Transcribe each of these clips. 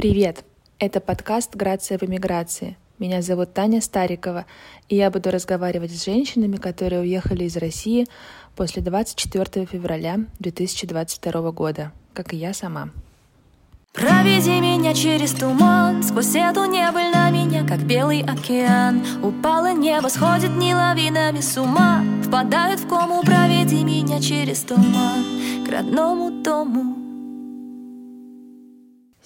Привет! Это подкаст «Грация в эмиграции». Меня зовут Таня Старикова, и я буду разговаривать с женщинами, которые уехали из России после 24 февраля 2022 года, как и я сама. Проведи меня через туман Сквозь эту небыль на меня, как белый океан Упало небо, сходит не лавинами с ума Впадают в кому, проведи меня через туман К родному дому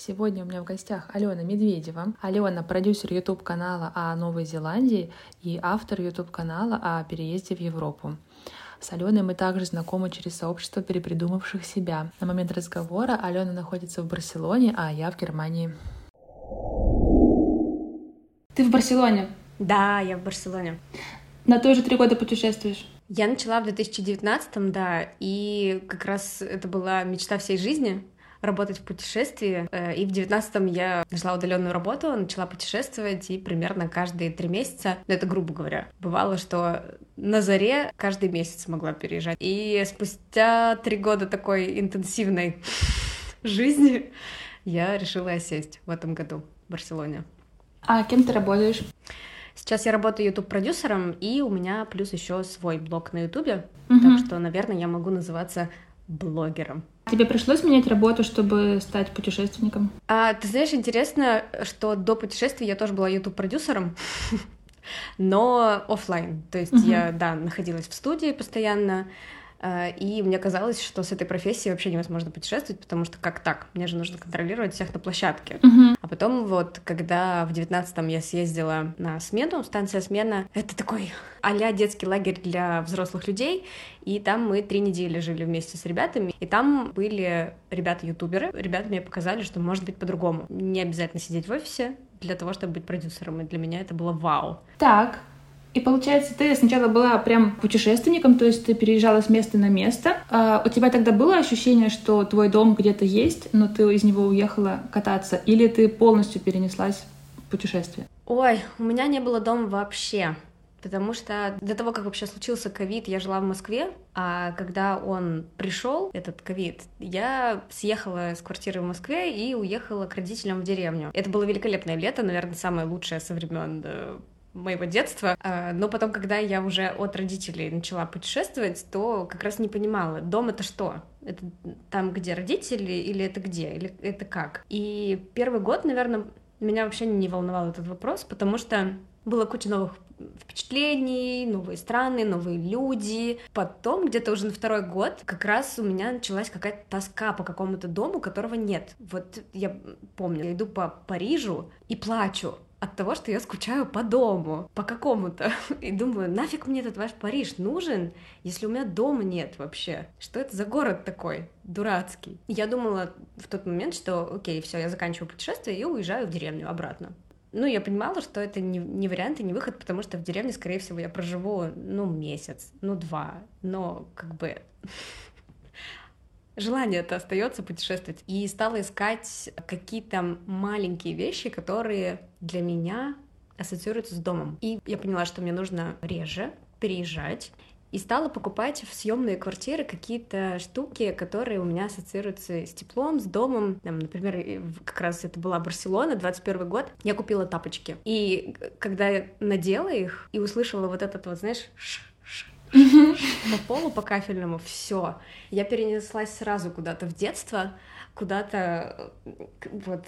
Сегодня у меня в гостях Алена Медведева. Алена — продюсер YouTube-канала о Новой Зеландии и автор YouTube-канала о переезде в Европу. С Аленой мы также знакомы через сообщество перепридумавших себя. На момент разговора Алена находится в Барселоне, а я в Германии. Ты в Барселоне? Да, я в Барселоне. На то же три года путешествуешь? Я начала в 2019, да, и как раз это была мечта всей жизни работать в путешествии. Э, и в девятнадцатом я нашла удаленную работу, начала путешествовать, и примерно каждые три месяца, ну это грубо говоря, бывало, что на заре каждый месяц могла переезжать. И спустя три года такой интенсивной жизни я решила осесть в этом году в Барселоне. А кем ты работаешь? Сейчас я работаю YouTube-продюсером, и у меня плюс еще свой блог на YouTube, угу. так что, наверное, я могу называться блогером. Тебе пришлось менять работу, чтобы стать путешественником? А, ты знаешь, интересно, что до путешествия я тоже была YouTube-продюсером, но офлайн. То есть я, да, находилась в студии постоянно, и мне казалось, что с этой профессией вообще невозможно путешествовать, потому что как так? Мне же нужно контролировать всех на площадке. Uh-huh. А потом вот, когда в девятнадцатом я съездила на смену, станция смена, это такой а детский лагерь для взрослых людей, и там мы три недели жили вместе с ребятами, и там были ребята-ютуберы, ребята мне показали, что может быть по-другому. Не обязательно сидеть в офисе для того, чтобы быть продюсером, и для меня это было вау. Так, и получается, ты сначала была прям путешественником, то есть ты переезжала с места на место. А у тебя тогда было ощущение, что твой дом где-то есть, но ты из него уехала кататься, или ты полностью перенеслась в путешествие? Ой, у меня не было дома вообще. Потому что до того, как вообще случился ковид, я жила в Москве, а когда он пришел, этот ковид, я съехала с квартиры в Москве и уехала к родителям в деревню. Это было великолепное лето, наверное, самое лучшее со времен э, моего детства. А, но потом, когда я уже от родителей начала путешествовать, то как раз не понимала, дом это что? Это там, где родители, или это где, или это как? И первый год, наверное, меня вообще не волновал этот вопрос, потому что было куча новых впечатлений, новые страны, новые люди. Потом, где-то уже на второй год, как раз у меня началась какая-то тоска по какому-то дому, которого нет. Вот я помню, я иду по Парижу и плачу, от того, что я скучаю по дому, по какому-то. И думаю, нафиг мне этот ваш Париж нужен, если у меня дома нет вообще? Что это за город такой дурацкий? Я думала в тот момент, что окей, все, я заканчиваю путешествие и уезжаю в деревню обратно. Ну, я понимала, что это не, не вариант и не выход, потому что в деревне, скорее всего, я проживу, ну, месяц, ну, два, но как бы желание это остается путешествовать. И стала искать какие-то маленькие вещи, которые для меня ассоциируются с домом. И я поняла, что мне нужно реже переезжать. И стала покупать в съемные квартиры какие-то штуки, которые у меня ассоциируются с теплом, с домом. Там, например, как раз это была Барселона, 21 год. Я купила тапочки. И когда надела их и услышала вот этот вот, знаешь, по полу, по кафельному, все. Я перенеслась сразу куда-то в детство, куда-то вот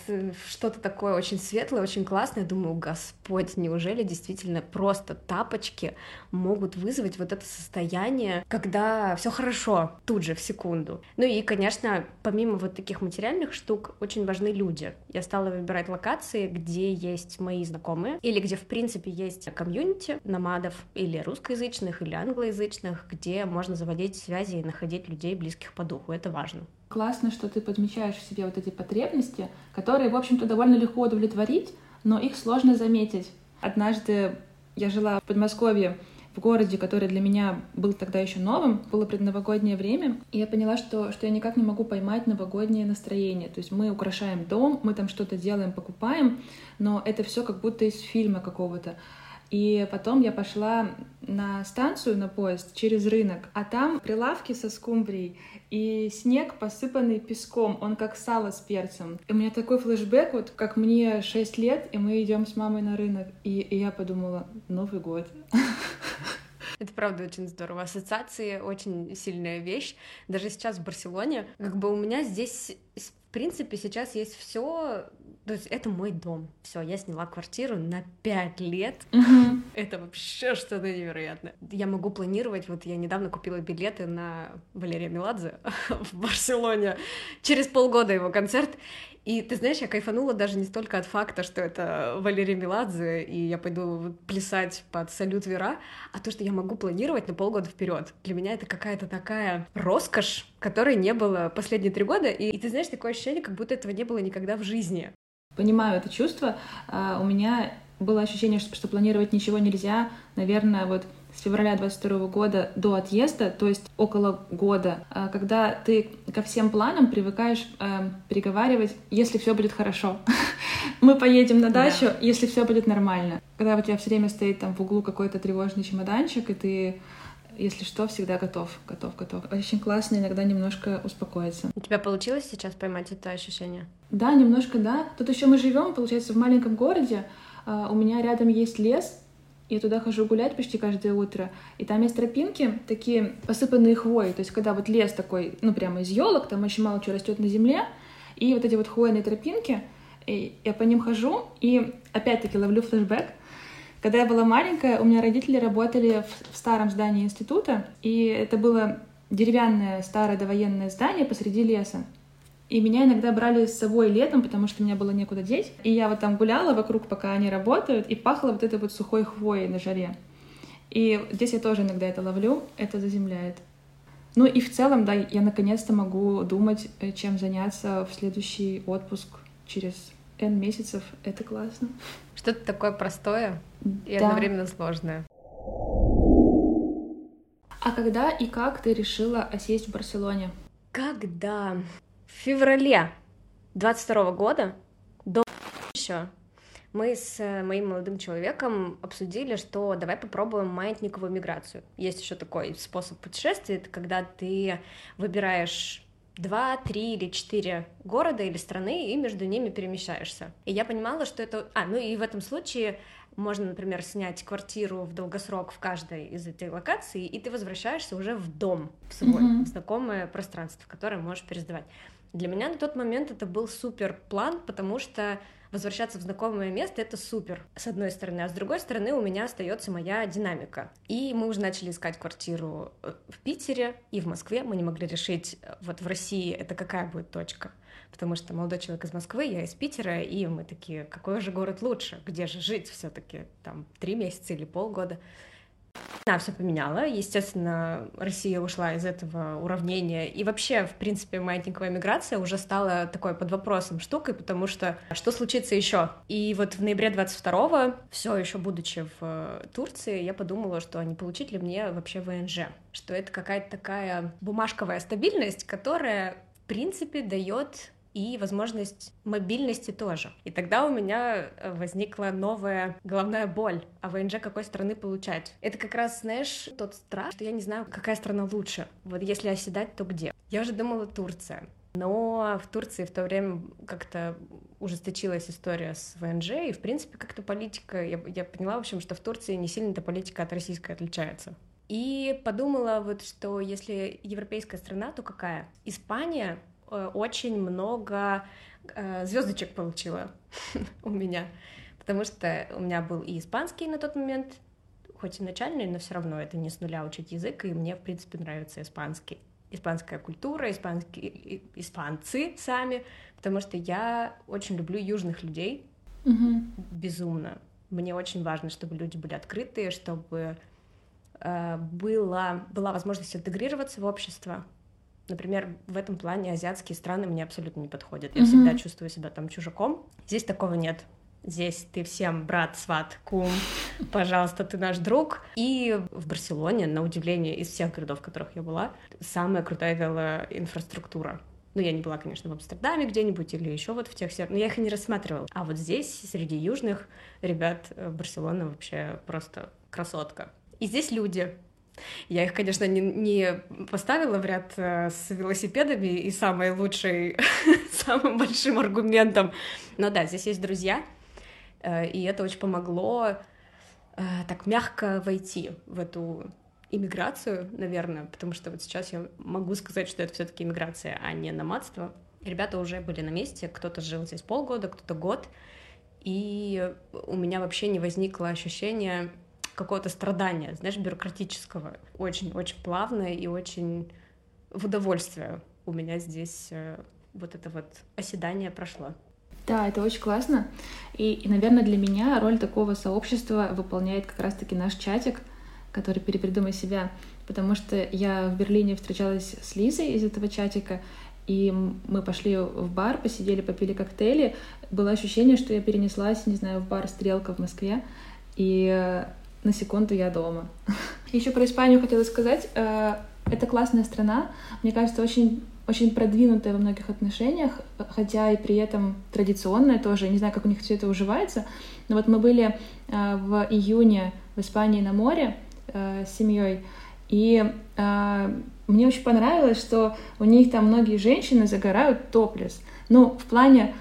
что-то такое очень светлое, очень классное. Думаю, Господь, неужели действительно просто тапочки могут вызвать вот это состояние, когда все хорошо, тут же, в секунду. Ну и, конечно, помимо вот таких материальных штук, очень важны люди. Я стала выбирать локации, где есть мои знакомые, или где, в принципе, есть комьюнити намадов, или русскоязычных, или англоязычных, где можно заводить связи и находить людей, близких по духу. Это важно. Классно, что ты подмечаешь в себе вот эти потребности, которые, в общем-то, довольно легко удовлетворить, но их сложно заметить. Однажды я жила в Подмосковье, в городе, который для меня был тогда еще новым, было предновогоднее время, и я поняла, что, что я никак не могу поймать новогоднее настроение. То есть мы украшаем дом, мы там что-то делаем, покупаем, но это все как будто из фильма какого-то. И потом я пошла на станцию, на поезд через рынок, а там прилавки со скумбрией и снег, посыпанный песком, он как сало с перцем. И у меня такой флешбэк, вот как мне 6 лет, и мы идем с мамой на рынок, и, и я подумала, Новый год. Это правда очень здорово. Ассоциации очень сильная вещь. Даже сейчас в Барселоне, как бы у меня здесь, принципе, сейчас есть все. То есть это мой дом. Все, я сняла квартиру на пять лет. Мгм. Это вообще что-то невероятное. Я могу планировать. Вот я недавно купила билеты на Валерия Меладзе в Барселоне. Через полгода его концерт. И ты знаешь, я кайфанула даже не столько от факта, что это Валерий Меладзе, и я пойду плясать под салют Вера, а то, что я могу планировать на полгода вперед. Для меня это какая-то такая роскошь, которой не было последние три года. И, и ты знаешь, такое ощущение, как будто этого не было никогда в жизни. Понимаю это чувство. А, У меня было ощущение, что, что планировать ничего нельзя, наверное, вот с февраля 22 года до отъезда, то есть около года, а, когда ты ко всем планам привыкаешь э, переговаривать, если все будет хорошо. Мы поедем на Да. дачу, если все будет нормально. Когда у тебя все время стоит там в углу какой-то тревожный чемоданчик, и ты, если что, всегда готов, готов, готов. Очень классно иногда немножко успокоиться. У тебя получилось сейчас поймать это ощущение? Да, немножко да. Тут еще мы живем, получается, в маленьком городе. А, У меня рядом есть лес. Я туда хожу гулять почти каждое утро. И там есть тропинки, такие посыпанные хвоей. То есть, когда вот лес такой, ну, прямо из елок, там очень мало чего растет на земле. И вот эти вот хвойные тропинки, и я по ним хожу, и опять-таки ловлю флешбэк. Когда я была маленькая, у меня родители работали в, в старом здании института, и это было деревянное старое довоенное здание посреди леса. И меня иногда брали с собой летом, потому что меня было некуда деть. И я вот там гуляла вокруг, пока они работают, и пахло вот этой вот сухой хвоей на жаре. И здесь я тоже иногда это ловлю, это заземляет. Ну и в целом, да, я наконец-то могу думать, э, чем заняться в следующий отпуск через N месяцев. Это классно. Что-то такое простое и Да. одновременно сложное. А когда и как ты решила осесть в Барселоне? Когда в феврале 22 года, до еще, мы с э, моим молодым человеком обсудили, что давай попробуем маятниковую миграцию. Есть еще такой способ путешествия, это когда ты выбираешь два, три или четыре города или страны и между ними перемещаешься. И я понимала, что это... А, ну и в этом случае можно, например, снять квартиру в долгосрок в каждой из этих локаций, и ты возвращаешься уже в дом, в свой, в знакомое пространство, в которое можешь пересдавать. Для меня на тот момент это был супер план, потому что возвращаться в знакомое место это супер, с одной стороны, а с другой стороны у меня остается моя динамика. И мы уже начали искать квартиру э, в Питере и в Москве. Мы не могли решить, э, вот в России это какая будет точка. Потому что молодой человек из Москвы, я из Питера, и мы такие, какой же город лучше, где же жить все-таки, там, три месяца или полгода. Да, все поменяла. Естественно, Россия ушла из этого уравнения. И вообще, в принципе, маятниковая миграция уже стала такой под вопросом штукой, потому что что случится еще? И вот в ноябре 22-го, все еще будучи в э, Турции, я подумала, что не получить ли мне вообще ВНЖ? Что это какая-то такая бумажковая стабильность, которая, в принципе, дает и возможность мобильности тоже. И тогда у меня э, возникла новая головная боль. А ВНЖ какой страны получать? Это как раз, знаешь, тот страх, что я не знаю, какая страна лучше. Вот если оседать, то где? Я уже думала Турция. Но в Турции в то время как-то ужесточилась история с ВНЖ, и, в принципе, как-то политика... Я, я поняла, в общем, что в Турции не сильно эта политика от российской отличается. И подумала вот, что если европейская страна, то какая? Испания очень много звездочек получила у меня, потому что у меня был и испанский на тот момент, хоть и начальный, но все равно это не с нуля учить язык, и мне, в принципе, нравится испанский. Испанская культура, испанские, испанцы сами, потому что я очень люблю южных людей, Мгм. безумно. Мне очень важно, чтобы люди были открытые, чтобы э, была, была возможность интегрироваться в общество. Например, в этом плане азиатские страны мне абсолютно не подходят. Я Мгм. всегда чувствую себя там чужаком. Здесь такого нет. Здесь ты всем брат, сват, кум, пожалуйста, ты наш друг. И в Барселоне, на удивление, из всех городов, в которых я была, самая крутая велоинфраструктура. Ну, я не была, конечно, в Амстердаме где-нибудь или еще вот в тех всех, но я их и не рассматривала. А вот здесь, среди южных ребят, э, Барселона вообще просто красотка. И здесь люди, я их, конечно, не, не поставила в ряд э, с велосипедами и самой лучшей, самым большим аргументом. Но да, здесь есть друзья, э, и это очень помогло э, так мягко войти в эту иммиграцию, наверное, потому что вот сейчас я могу сказать, что это все-таки иммиграция, а не номадство. Ребята уже были на месте, кто-то жил здесь полгода, кто-то год, и у меня вообще не возникло ощущения какого-то страдания, знаешь, бюрократического. Очень-очень плавно и очень в удовольствие у меня здесь э, вот это вот оседание прошло. Да, это очень классно. И, и, наверное, для меня роль такого сообщества выполняет как раз-таки наш чатик, который «Перепридумай себя», потому что я в Берлине встречалась с Лизой из этого чатика, и мы пошли в бар, посидели, попили коктейли. Было ощущение, что я перенеслась, не знаю, в бар «Стрелка» в Москве, и э, на секунду я дома. Еще про Испанию хотела сказать. Э, это классная страна. Мне кажется, очень очень продвинутая во многих отношениях, хотя и при этом традиционная тоже. Не знаю, как у них все это уживается. Но вот мы были э, в июне в Испании на море э, с семьей, и мне очень понравилось, что у них там многие женщины загорают топлес. Ну, в плане,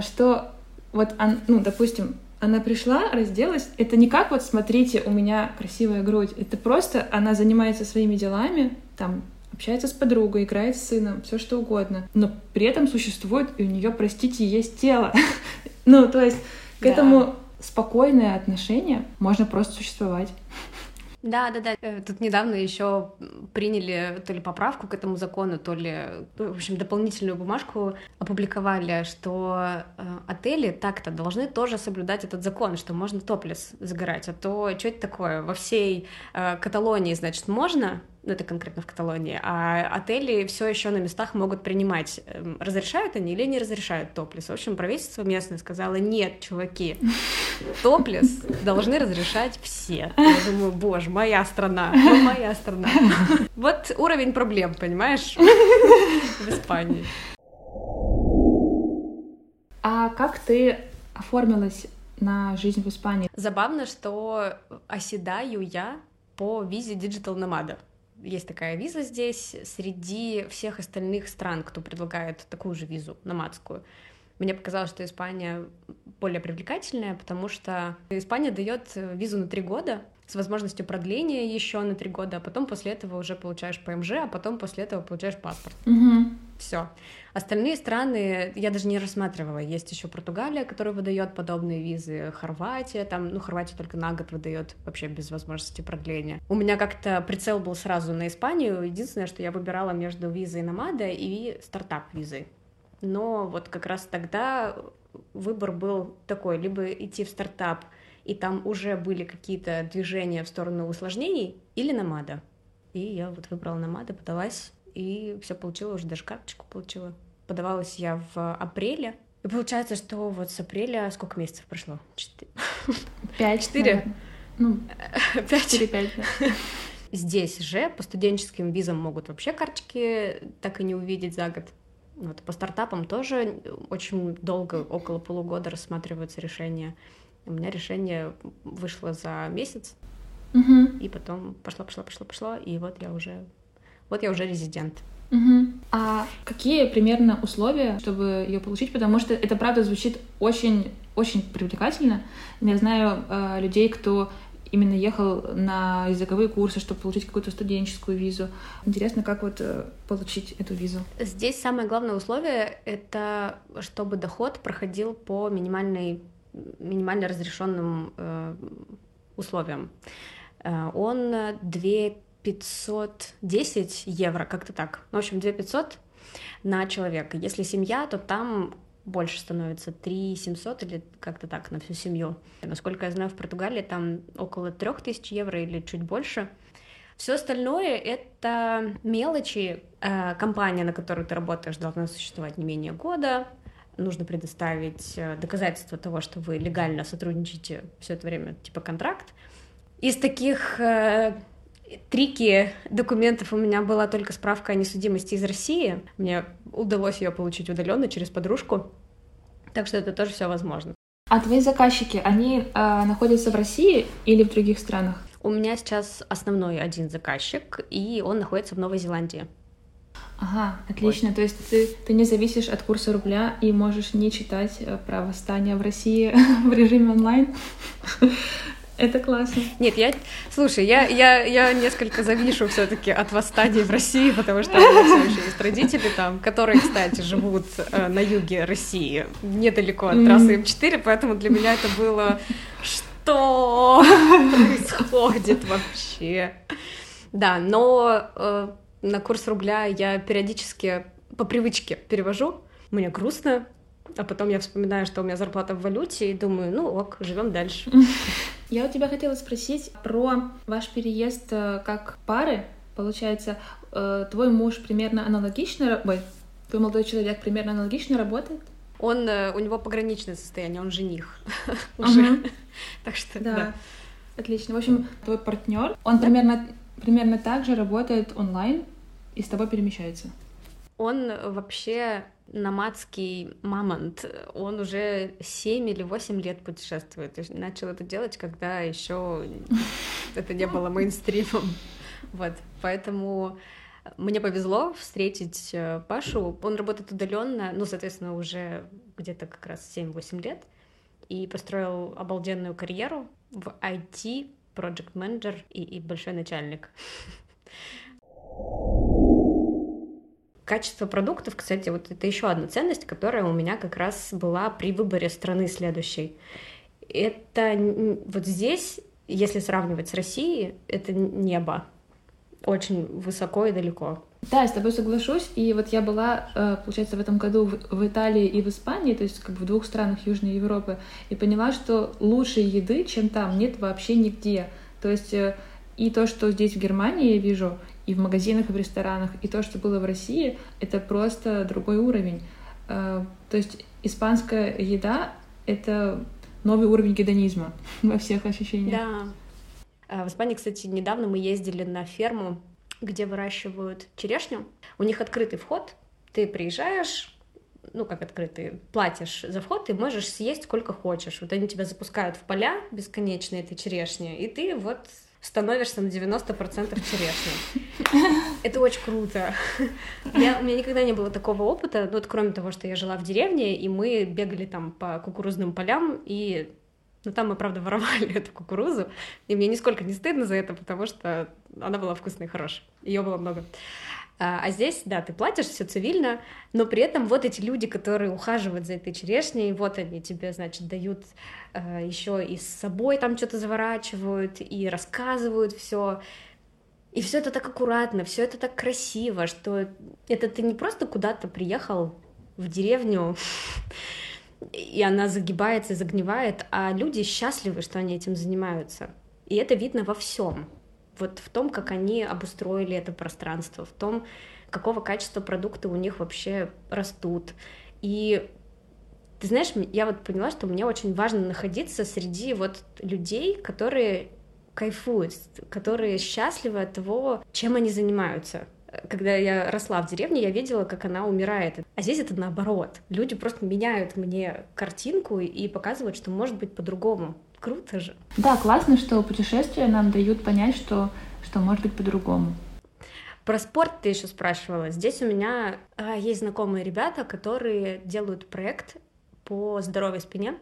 что вот, ну, допустим, она пришла, разделась. Это не как вот, смотрите, у меня красивая грудь. Это просто она занимается своими делами, там, общается с подругой, играет с сыном, все что угодно. Но при этом существует, и у нее, простите, есть тело. ну, то есть к этому спокойное отношение можно просто существовать. Да, да, да. Тут недавно еще приняли то ли поправку к этому закону, то ли, ну, в общем, дополнительную бумажку опубликовали, что э, отели так-то должны тоже соблюдать этот закон, что можно топлес загорать. А то что это такое? Во всей э, Каталонии, значит, можно, ну это конкретно в Каталонии, а отели все еще на местах могут принимать. Эм, разрешают они или не разрешают топлес? В общем, правительство местное сказало, нет, чуваки, топлес должны разрешать все. Я думаю, боже, моя страна, ну, моя страна. Вот уровень проблем, понимаешь, в Испании. А как ты оформилась на жизнь в Испании? Забавно, что оседаю я по визе Digital Nomada есть такая виза здесь среди всех остальных стран, кто предлагает такую же визу, номадскую. Мне показалось, что Испания более привлекательная, потому что Испания дает визу на три года с возможностью продления еще на три года, а потом после этого уже получаешь ПМЖ, а потом после этого получаешь паспорт. Угу. Все. Остальные страны я даже не рассматривала. Есть еще Португалия, которая выдает подобные визы, Хорватия, там, ну, Хорватия только на год выдает вообще без возможности продления. У меня как-то прицел был сразу на Испанию. Единственное, что я выбирала между визой Намада и стартап-визой. Но вот как раз тогда выбор был такой, либо идти в стартап, и там уже были какие-то движения в сторону усложнений, или Намада. И я вот выбрала Намада, подалась, и все получила, уже даже карточку получила. Подавалась я в апреле. И получается, что вот с апреля сколько месяцев прошло? Четыре. Пять. Четыре? Ну, пять. Четыре-пять, Здесь же по студенческим визам могут вообще карточки так и не увидеть за год. Вот по стартапам тоже очень долго, около полугода рассматриваются решения. У меня решение вышло за месяц, угу. и потом пошло, пошло, пошло, пошло, и вот я уже, вот я уже резидент. Угу. А какие примерно условия, чтобы ее получить? Потому что это правда звучит очень, очень привлекательно. Я знаю э, людей, кто именно ехал на языковые курсы, чтобы получить какую-то студенческую визу. Интересно, как вот э, получить эту визу? Здесь самое главное условие — это чтобы доход проходил по минимальной, минимально разрешенным э, условиям. Э, он 2 510 евро, как-то так. В общем, 2 500 на человека. Если семья, то там больше становится 3 700 или как-то так на всю семью. Насколько я знаю, в Португалии там около 3000 евро или чуть больше. Все остальное — это мелочи. Э, компания, на которую ты работаешь, должна существовать не менее года. Нужно предоставить э, доказательства того, что вы легально сотрудничаете все это время, типа контракт. Из таких э, трики документов у меня была только справка о несудимости из России. Мне удалось ее получить удаленно через подружку. Так что это тоже все возможно. А твои заказчики, они э, находятся в России или в других странах? У меня сейчас основной один заказчик, и он находится в Новой Зеландии. Ага, отлично. Ой. То есть ты, ты не зависишь от курса рубля и можешь не читать э, про восстание в России в режиме онлайн. Это классно. Нет, я, слушай, я, я, я несколько завишу все-таки от восстания в России, потому что у меня все еще есть родители там, которые, кстати, живут э, на юге России, недалеко от трассы М4, поэтому для меня это было что происходит вообще. Да, но э, на курс рубля я периодически по привычке перевожу. Мне грустно, а потом я вспоминаю, что у меня зарплата в валюте, и думаю, ну ок, живем дальше. Я у тебя хотела спросить про ваш переезд э, как пары. Получается, э, твой муж примерно аналогично, ой, твой молодой человек примерно аналогично работает? Он, э, у него пограничное состояние, он жених уже. Так что, да. Отлично. В общем, твой партнер, он примерно, примерно так же работает онлайн и с тобой перемещается. Он вообще намадский мамонт. Он уже 7 или 8 лет путешествует. Начал это делать, когда еще это не было мейнстримом. Вот, поэтому мне повезло встретить э, Пашу. Он работает удаленно, ну, соответственно, уже где-то как раз 7-8 лет, и построил обалденную карьеру в IT, project менеджер и, и большой начальник. Качество продуктов, кстати, вот это еще одна ценность, которая у меня как раз была при выборе страны следующей. Это вот здесь, если сравнивать с Россией, это небо очень высоко и далеко. Да, я с тобой соглашусь. И вот я была, э, получается, в этом году в Италии и в Испании, то есть как бы в двух странах Южной Европы, и поняла, что лучшей еды, чем там, нет вообще нигде. То есть э, и то, что здесь в Германии я вижу, и в магазинах, и в ресторанах, и то, что было в России, это просто другой уровень. Э, то есть испанская еда — это новый уровень гедонизма во всех ощущениях. Да. А в Испании, кстати, недавно мы ездили на ферму, где выращивают черешню. У них открытый вход, ты приезжаешь, ну, как открытый, платишь за вход, и можешь съесть сколько хочешь. Вот они тебя запускают в поля бесконечные этой черешни, и ты вот становишься на 90% черешни. Это очень круто. Я, у меня никогда не было такого опыта, ну, вот кроме того, что я жила в деревне, и мы бегали там по кукурузным полям, и ну, там мы, правда, воровали эту кукурузу, и мне нисколько не стыдно за это, потому что она была вкусной и хорошей. Ее было много. А, а здесь, да, ты платишь, все цивильно, но при этом вот эти люди, которые ухаживают за этой черешней, вот они тебе, значит, дают э, еще и с собой там что-то заворачивают и рассказывают все. И все это так аккуратно, все это так красиво, что это ты не просто куда-то приехал в деревню, и она загибается и загнивает, а люди счастливы, что они этим занимаются. И это видно во всем вот в том, как они обустроили это пространство, в том, какого качества продукты у них вообще растут. И ты знаешь, я вот поняла, что мне очень важно находиться среди вот людей, которые кайфуют, которые счастливы от того, чем они занимаются. Когда я росла в деревне, я видела, как она умирает. А здесь это наоборот. Люди просто меняют мне картинку и показывают, что может быть по-другому. Круто же. Да, классно, что путешествия нам дают понять, что, что может быть по-другому. Про спорт ты еще спрашивала. Здесь у меня а, есть знакомые ребята, которые делают проект по здоровой спине,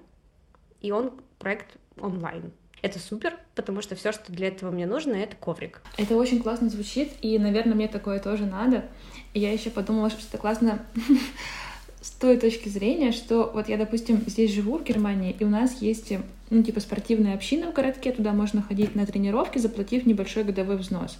и он проект онлайн. Это супер, потому что все, что для этого мне нужно, это коврик. Это очень классно звучит, и, наверное, мне такое тоже надо. И я еще подумала, что это классно с той точки зрения, что вот я, допустим, здесь живу в Германии, и у нас есть, ну, типа, спортивная община в городке, туда можно ходить на тренировки, заплатив небольшой годовой взнос.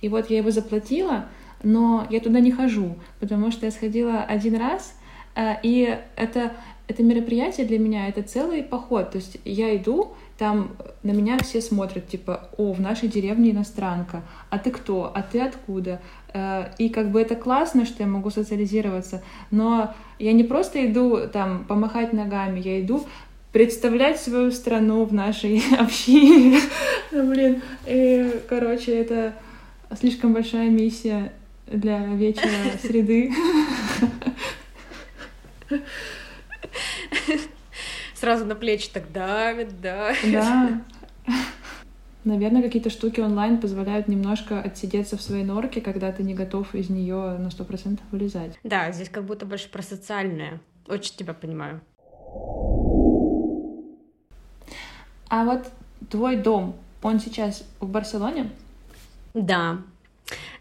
И вот я его заплатила, но я туда не хожу, потому что я сходила один раз, э, и это, это мероприятие для меня — это целый поход. То есть я иду, там на меня все смотрят, типа, о, в нашей деревне иностранка, а ты кто, а ты откуда? Э, и как бы это классно, что я могу социализироваться, но я не просто иду там помахать ногами, я иду представлять свою страну в нашей общине, Блин, и, короче, это слишком большая миссия для вечера среды. Сразу на плечи так давит, да. Да. Наверное, какие-то штуки онлайн позволяют немножко отсидеться в своей норке, когда ты не готов из нее на сто процентов вылезать. Да, здесь как будто больше про социальное. Очень тебя понимаю. А вот твой дом, он сейчас в Барселоне? Да.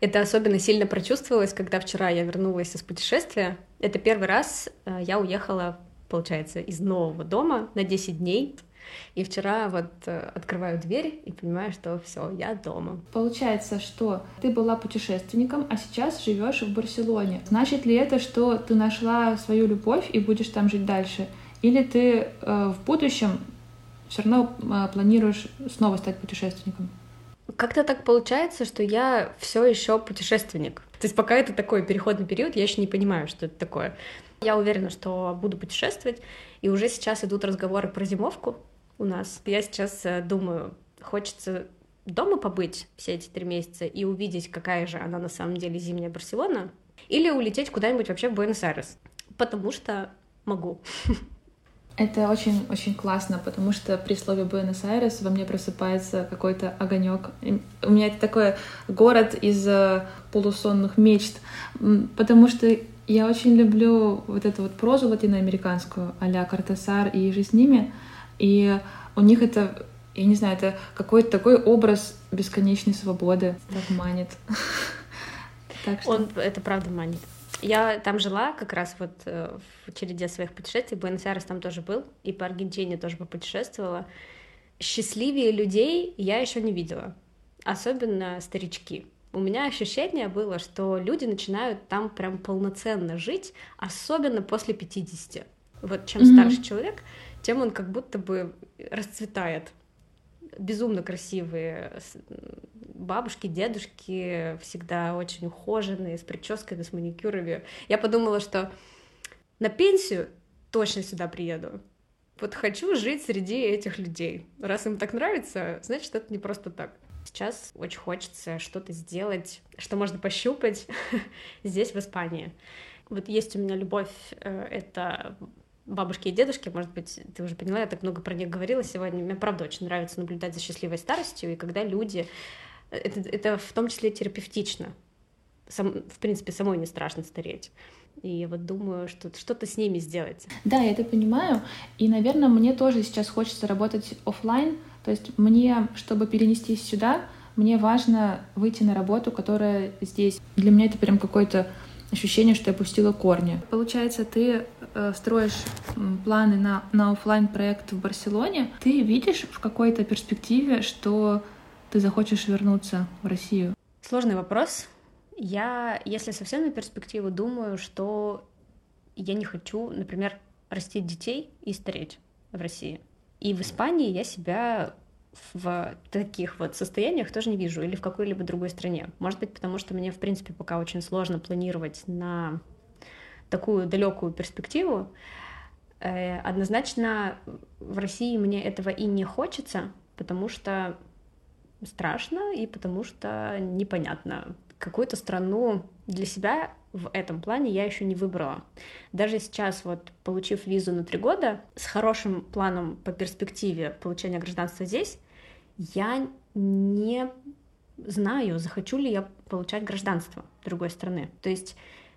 Это особенно сильно прочувствовалось, когда вчера я вернулась из путешествия. Это первый раз э, я уехала, получается, из нового дома на 10 дней. И вчера вот э, открываю дверь и понимаю, что все, я дома. Получается, что ты была путешественником, а сейчас живешь в Барселоне. Значит ли это, что ты нашла свою любовь и будешь там жить дальше? Или ты э, в будущем все равно э, планируешь снова стать путешественником? Как-то так получается, что я все еще путешественник. То есть пока это такой переходный период, я еще не понимаю, что это такое. Я уверена, что буду путешествовать, и уже сейчас идут разговоры про зимовку у нас. Я сейчас э, думаю, хочется дома побыть все эти три месяца и увидеть, какая же она на самом деле зимняя Барселона, или улететь куда-нибудь вообще в Буэнос-Айрес, потому что могу. Это очень-очень классно, потому что при слове Буэнос-Айрес во мне просыпается какой-то огонек. У меня это такой город из э, полусонных мечт, потому что я очень люблю вот эту вот прозу латиноамериканскую, а-ля Картасар и же с ними, и у них это, я не знаю, это какой-то такой образ бесконечной свободы, так манит. Так что... Он это правда манит. Я там жила как раз вот э, в череде своих путешествий. Буэнос-Айрес там тоже был, и по Аргентине тоже попутешествовала. Счастливее людей я еще не видела, особенно старички. У меня ощущение было, что люди начинают там прям полноценно жить, особенно после 50. Вот чем mm-hmm. старше человек, тем он как будто бы расцветает безумно красивые бабушки, дедушки, всегда очень ухоженные, с прическами, с маникюрами. Я подумала, что на пенсию точно сюда приеду. Вот хочу жить среди этих людей. Раз им так нравится, значит, это не просто так. Сейчас очень хочется что-то сделать, что можно пощупать здесь, в Испании. Вот есть у меня любовь, э, это бабушки и дедушки, может быть, ты уже поняла, я так много про них говорила сегодня. Мне, правда, очень нравится наблюдать за счастливой старостью, и когда люди... Это, это в том числе терапевтично. Сам, в принципе, самой не страшно стареть. И я вот думаю, что что-то с ними сделать. Да, я это понимаю. И, наверное, мне тоже сейчас хочется работать офлайн. То есть мне, чтобы перенестись сюда, мне важно выйти на работу, которая здесь. Для меня это прям какой-то ощущение, что я пустила корни. Получается, ты э, строишь планы на, на офлайн проект в Барселоне. Ты видишь в какой-то перспективе, что ты захочешь вернуться в Россию? Сложный вопрос. Я, если совсем на перспективу, думаю, что я не хочу, например, растить детей и стареть в России. И в Испании я себя в таких вот состояниях тоже не вижу, или в какой-либо другой стране. Может быть, потому что мне, в принципе, пока очень сложно планировать на такую далекую перспективу. Э, однозначно в России мне этого и не хочется, потому что страшно и потому что непонятно. Какую-то страну для себя в этом плане я еще не выбрала. Даже сейчас, вот получив визу на три года, с хорошим планом по перспективе получения гражданства здесь, я не знаю, захочу ли я получать гражданство другой страны. То есть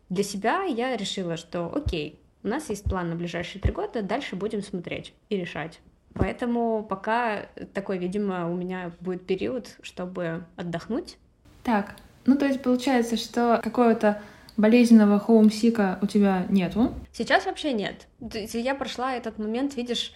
для себя я решила, что окей, у нас есть план на ближайшие три года, дальше будем смотреть и решать. Поэтому пока такой, видимо, у меня будет период, чтобы отдохнуть. Так, ну то есть получается, что какого-то болезненного хоумсика у тебя нету? Сейчас вообще нет. Я прошла этот момент, видишь,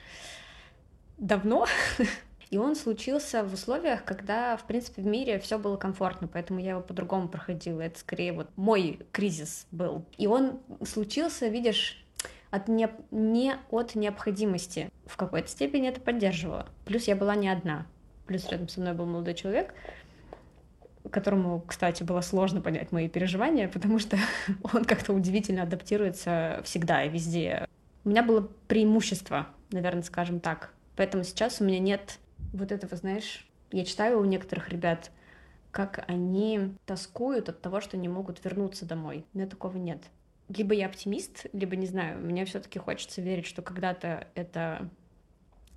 давно, И он случился в условиях, когда, в принципе, в мире все было комфортно, поэтому я его по-другому проходила. Это скорее вот мой кризис был. И он случился, видишь, от не, не от необходимости. В какой-то степени это поддерживало. Плюс я была не одна. Плюс рядом со мной был молодой человек, которому, кстати, было сложно понять мои переживания, потому что он как-то удивительно адаптируется всегда и везде. У меня было преимущество, наверное, скажем так. Поэтому сейчас у меня нет вот этого, знаешь, Я читаю у некоторых ребят, как они тоскуют от того, что не могут вернуться домой. У меня такого нет. Либо я оптимист, либо не знаю. Мне все-таки хочется верить, что когда-то это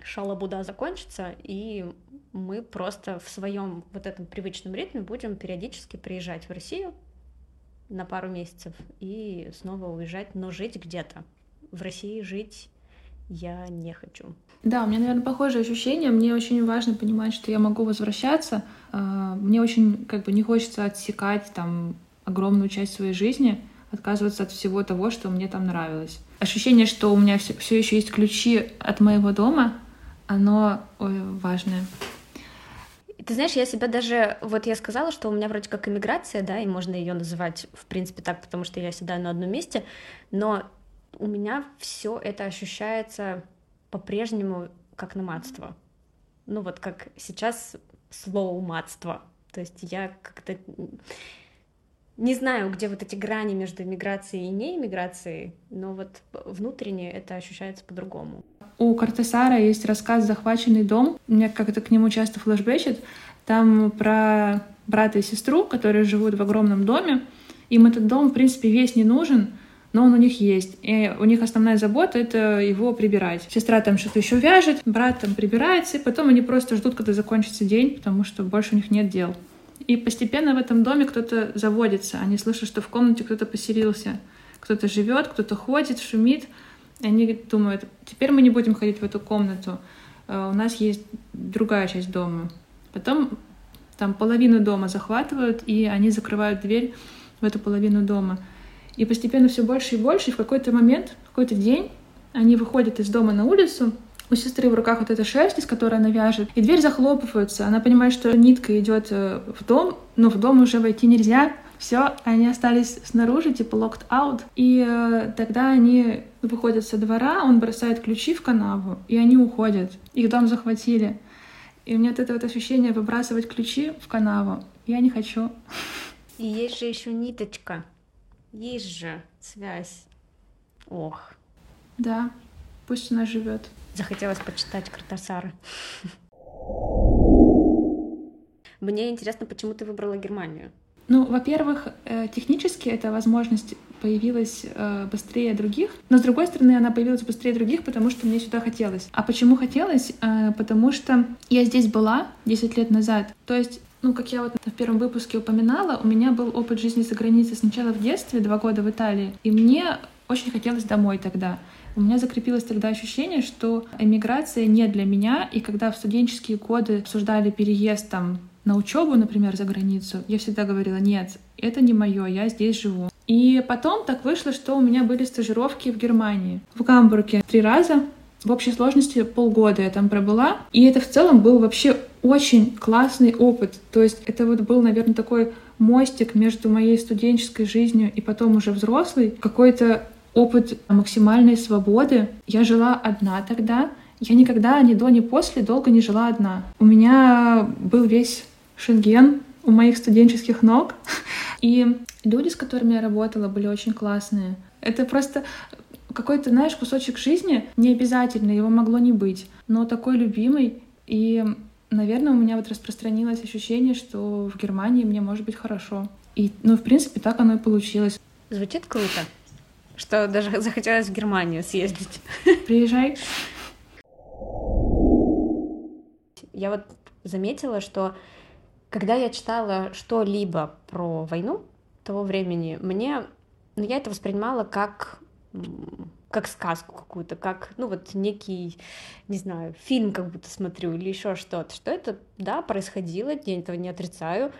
шалабуда закончится, и мы просто в своем вот этом привычном ритме будем периодически приезжать в Россию на пару месяцев и снова уезжать, но жить где-то. В России жить я не хочу. Да, у меня, наверное, похожее ощущение. Мне очень важно понимать, что я могу возвращаться. А, мне очень как бы не хочется отсекать там огромную часть своей жизни, отказываться от всего того, что мне там нравилось. Ощущение, что у меня все, все еще есть ключи от моего дома, оно ой, важное. Ты знаешь, я себя даже, вот я сказала, что у меня вроде как иммиграция, да, и можно ее называть, в принципе, так, потому что я седаю на одном месте, но у меня все это ощущается по-прежнему как намадство. Ну вот как сейчас слово мадство. То есть я как-то не знаю, где вот эти грани между иммиграцией и неиммиграцией, но вот внутренне это ощущается по-другому. У Картесара есть рассказ «Захваченный дом». Меня как-то к нему часто флешбечит. Там про брата и сестру, которые живут в огромном доме. Им этот дом, в принципе, весь не нужен, но он у них есть. И у них основная забота — это его прибирать. Сестра там что-то еще вяжет, брат там прибирается, и потом они просто ждут, когда закончится день, потому что больше у них нет дел. И постепенно в этом доме кто-то заводится. Они слышат, что в комнате кто-то поселился. Кто-то живет, кто-то ходит, шумит. И они думают, теперь мы не будем ходить в эту комнату. Э, у нас есть другая часть дома. Потом там половину дома захватывают, и они закрывают дверь в эту половину дома. И постепенно все больше и больше, и в какой-то момент, в какой-то день они выходят из дома на улицу, у сестры в руках вот эта шерсть, из которой она вяжет, и дверь захлопывается. Она понимает, что нитка идет э, в дом, но в дом уже войти нельзя. Все, они остались снаружи, типа locked out. И э, тогда они выходят со двора, он бросает ключи в канаву, и они уходят. Их дом захватили. И у меня вот это вот ощущение выбрасывать ключи в канаву. Я не хочу. И есть же еще ниточка. Есть же связь. Ох. Да, пусть она живет. Захотелось почитать Картасары. Мне интересно, почему ты выбрала Германию? Ну, во-первых, э, технически эта возможность появилась э, быстрее других, но с другой стороны, она появилась быстрее других, потому что мне сюда хотелось. А почему хотелось? Э, потому что я здесь была 10 лет назад. То есть ну, как я вот в первом выпуске упоминала, у меня был опыт жизни за границей сначала в детстве, два года в Италии, и мне очень хотелось домой тогда. У меня закрепилось тогда ощущение, что эмиграция не для меня, и когда в студенческие годы обсуждали переезд там на учебу, например, за границу, я всегда говорила, нет, это не мое, я здесь живу. И потом так вышло, что у меня были стажировки в Германии. В Гамбурге три раза, в общей сложности полгода я там пробыла. И это в целом был вообще очень классный опыт. То есть это вот был, наверное, такой мостик между моей студенческой жизнью и потом уже взрослой. Какой-то опыт максимальной свободы. Я жила одна тогда. Я никогда ни до, ни после долго не жила одна. У меня был весь шенген у моих студенческих ног. И люди, с которыми я работала, были очень классные. Это просто какой-то, знаешь, кусочек жизни, не обязательно, его могло не быть, но такой любимый. И, наверное, у меня вот распространилось ощущение, что в Германии мне может быть хорошо. И, ну, в принципе, так оно и получилось. Звучит круто что даже захотелось в Германию съездить. Приезжай. Я вот заметила, что когда я читала что-либо про войну того времени, мне, ну, я это воспринимала как как сказку какую-то, как, ну, вот некий, не знаю, фильм как будто смотрю или еще что-то, что это, да, происходило, я этого не отрицаю,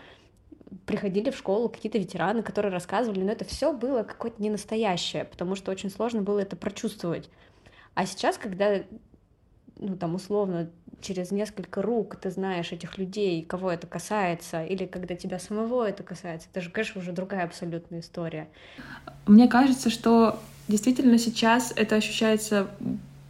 приходили в школу какие-то ветераны, которые рассказывали, но это все было какое-то ненастоящее, потому что очень сложно было это прочувствовать. А сейчас, когда, ну, там, условно, через несколько рук ты знаешь этих людей, кого это касается, или когда тебя самого это касается, это же, конечно, уже другая абсолютная история. Мне кажется, что действительно сейчас это ощущается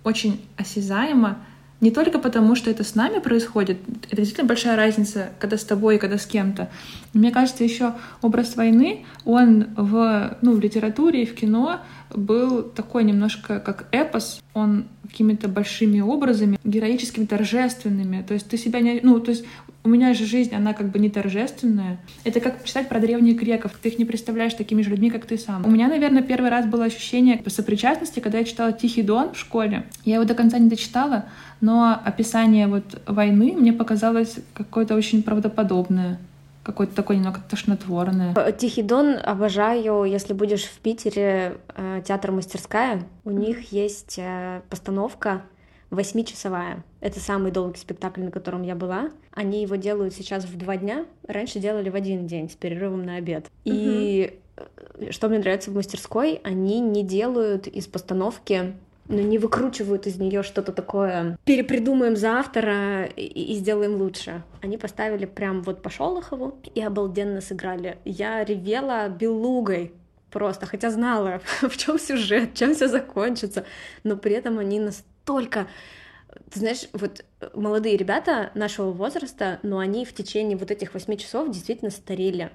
очень осязаемо, не только потому, что это с нами происходит, это действительно большая разница, когда с тобой и когда с кем-то. Мне кажется, еще образ войны, он в, ну, в литературе и в кино был такой немножко как эпос, он какими-то большими образами, героическими, торжественными. То есть ты себя не... Ну, то есть У меня же жизнь, она как бы не торжественная. Это как читать про древних греков. Ты их не представляешь такими же людьми, как ты сам. У меня, наверное, первый раз было ощущение сопричастности, когда я читала «Тихий дон» в школе. Я его до конца не дочитала, но описание вот войны мне показалось какое-то очень правдоподобное какое-то такое немного тошнотворное. Тихий Дон обожаю, если будешь в Питере, э, театр «Мастерская». У них есть э, постановка восьмичасовая. Это самый долгий спектакль, на котором я была. Они его делают сейчас в два дня. Раньше делали в один день с перерывом на обед. И э, что мне нравится в мастерской, они не делают из постановки ну, не выкручивают из нее что-то такое, перепридумаем за автора и, и сделаем лучше. Они поставили прям вот по Шолохову и обалденно сыграли. Я ревела белугой просто, хотя знала, в чем сюжет, чем все закончится, но при этом они настолько ты знаешь, вот молодые ребята нашего возраста, но они в течение вот этих восьми часов действительно старели.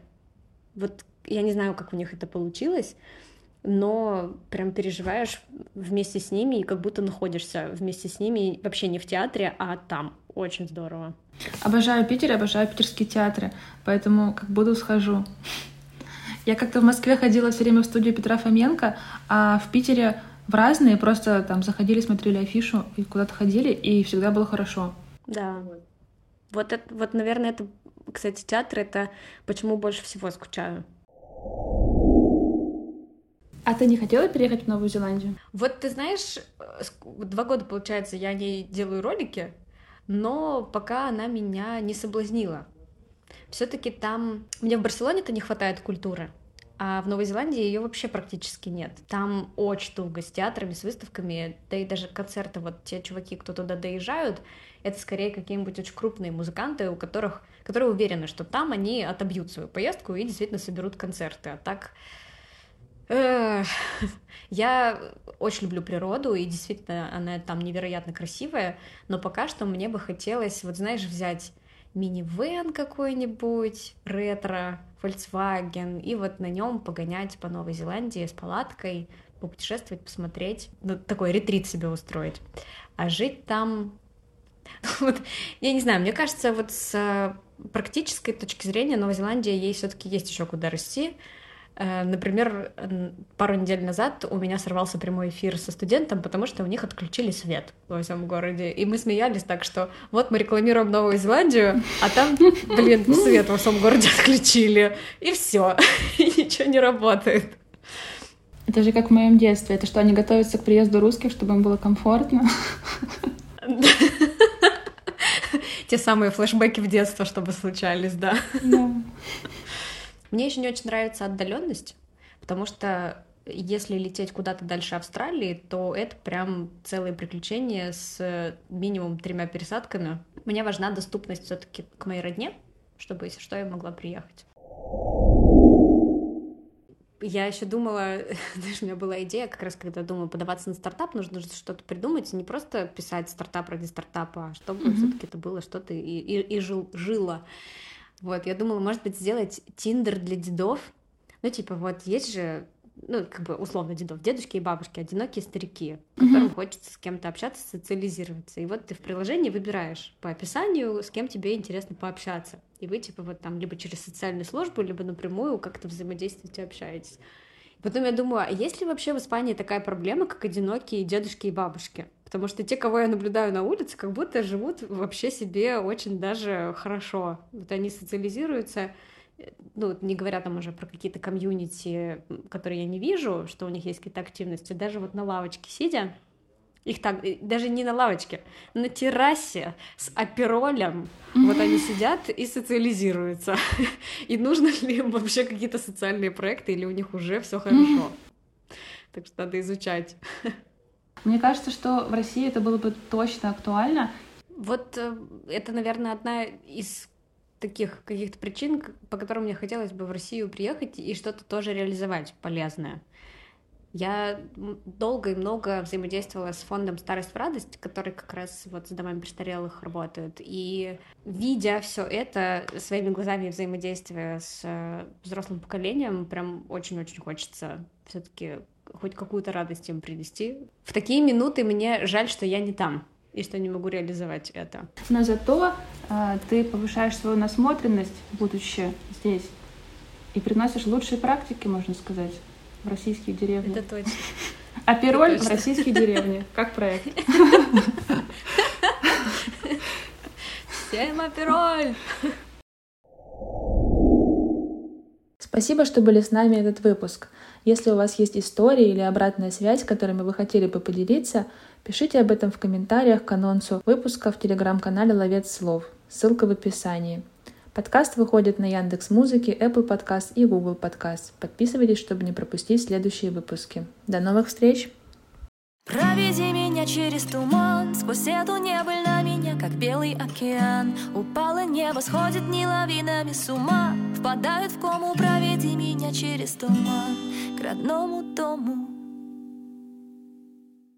Вот я не знаю, как у них это получилось, но прям переживаешь вместе с ними и как будто находишься вместе с ними вообще не в театре, а там. Очень здорово. Обожаю Питер, обожаю питерские театры, поэтому как буду схожу. Я как-то в Москве ходила все время в студию Петра Фоменко, а в Питере в разные, просто там заходили, смотрели афишу и куда-то ходили, и всегда было хорошо. Да. Вот, это, вот, наверное, это, кстати, театр — это почему больше всего скучаю. А ты не хотела переехать в Новую Зеландию? Вот ты знаешь, два года, получается, я не делаю ролики, но пока она меня не соблазнила. Все-таки там мне в Барселоне-то не хватает культуры а в Новой Зеландии ее вообще практически нет. Там очень долго с театрами, с выставками, да и даже концерты, вот те чуваки, кто туда доезжают, это скорее какие-нибудь очень крупные музыканты, у которых, которые уверены, что там они отобьют свою поездку и действительно соберут концерты, а так... Я очень люблю природу, и действительно она там невероятно красивая, но пока что мне бы хотелось, вот знаешь, взять минивэн какой-нибудь, ретро, Volkswagen, и вот на нем погонять по Новой Зеландии с палаткой, попутешествовать, посмотреть, ну, такой ретрит себе устроить. А жить там... Вот, я не знаю, мне кажется, вот с практической точки зрения Новая Зеландия, ей все таки есть еще куда расти, например, пару недель назад у меня сорвался прямой эфир со студентом, потому что у них отключили свет во всем городе. И мы смеялись так, что вот мы рекламируем Новую Зеландию, а там, блин, свет во всем городе отключили. И все. И ничего не работает. Это же как в моем детстве. Это что, они готовятся к приезду русских, чтобы им было комфортно? Те самые флешбеки в детство, чтобы случались, да. Мне еще не очень нравится отдаленность, потому что если лететь куда-то дальше Австралии, то это прям целое приключение с минимум тремя пересадками. Мне важна доступность все-таки к моей родне, чтобы, если что, я могла приехать. Я еще думала, знаешь, у меня была идея, как раз когда думаю подаваться на стартап, нужно что-то придумать, не просто писать стартап ради стартапа, а чтобы mm-hmm. все-таки это было что-то и, и, и жил, жило. Вот, я думала, может быть, сделать Тиндер для дедов. Ну, типа, вот есть же, ну, как бы условно дедов, дедушки и бабушки, одинокие старики, которым mm-hmm. хочется с кем-то общаться, социализироваться. И вот ты в приложении выбираешь по описанию, с кем тебе интересно пообщаться. И вы, типа, вот там либо через социальную службу, либо напрямую как-то взаимодействуете, общаетесь. Потом я думаю, а есть ли вообще в Испании такая проблема, как одинокие дедушки и бабушки? Потому что те, кого я наблюдаю на улице, как будто живут вообще себе очень даже хорошо. Вот они социализируются, э, ну, не говоря там уже про какие-то комьюнити, которые я не вижу, что у них есть какие-то активности, даже вот на лавочке сидя, их так, э, даже не на лавочке, на террасе с аперолем, mm-hmm. вот они сидят и социализируются. И нужно ли им вообще какие-то социальные проекты, или у них уже все хорошо? Mm-hmm. Так что надо изучать. Мне кажется, что в России это было бы точно актуально. Вот э, это, наверное, одна из таких каких-то причин, по которым мне хотелось бы в Россию приехать и что-то тоже реализовать полезное. Я долго и много взаимодействовала с фондом «Старость в радость», который как раз вот с домами престарелых работает. И видя все это своими глазами взаимодействия с э, взрослым поколением, прям очень-очень хочется все таки хоть какую-то радость им принести. В такие минуты мне жаль, что я не там. и что не могу реализовать это. Но зато э, ты повышаешь свою насмотренность, будучи здесь, и приносишь лучшие практики, можно сказать, в российские деревни. Это точно. Апероль в российские деревни. Как проект? Всем апероль! Спасибо, что были с нами этот выпуск. Если у вас есть истории или обратная связь, которыми вы хотели бы поделиться, пишите об этом в комментариях к анонсу выпуска в телеграм-канале «Ловец слов». Ссылка в описании. Подкаст выходит на Яндекс Музыке, Apple Podcast и Google Podcast. Подписывайтесь, чтобы не пропустить следующие выпуски. До новых встреч! Проведи меня через туман Сквозь эту небыль на меня, как белый океан. Упало небо, сходит не лавинами с ума. Впадают в кому, проведи меня через туман. К родному дому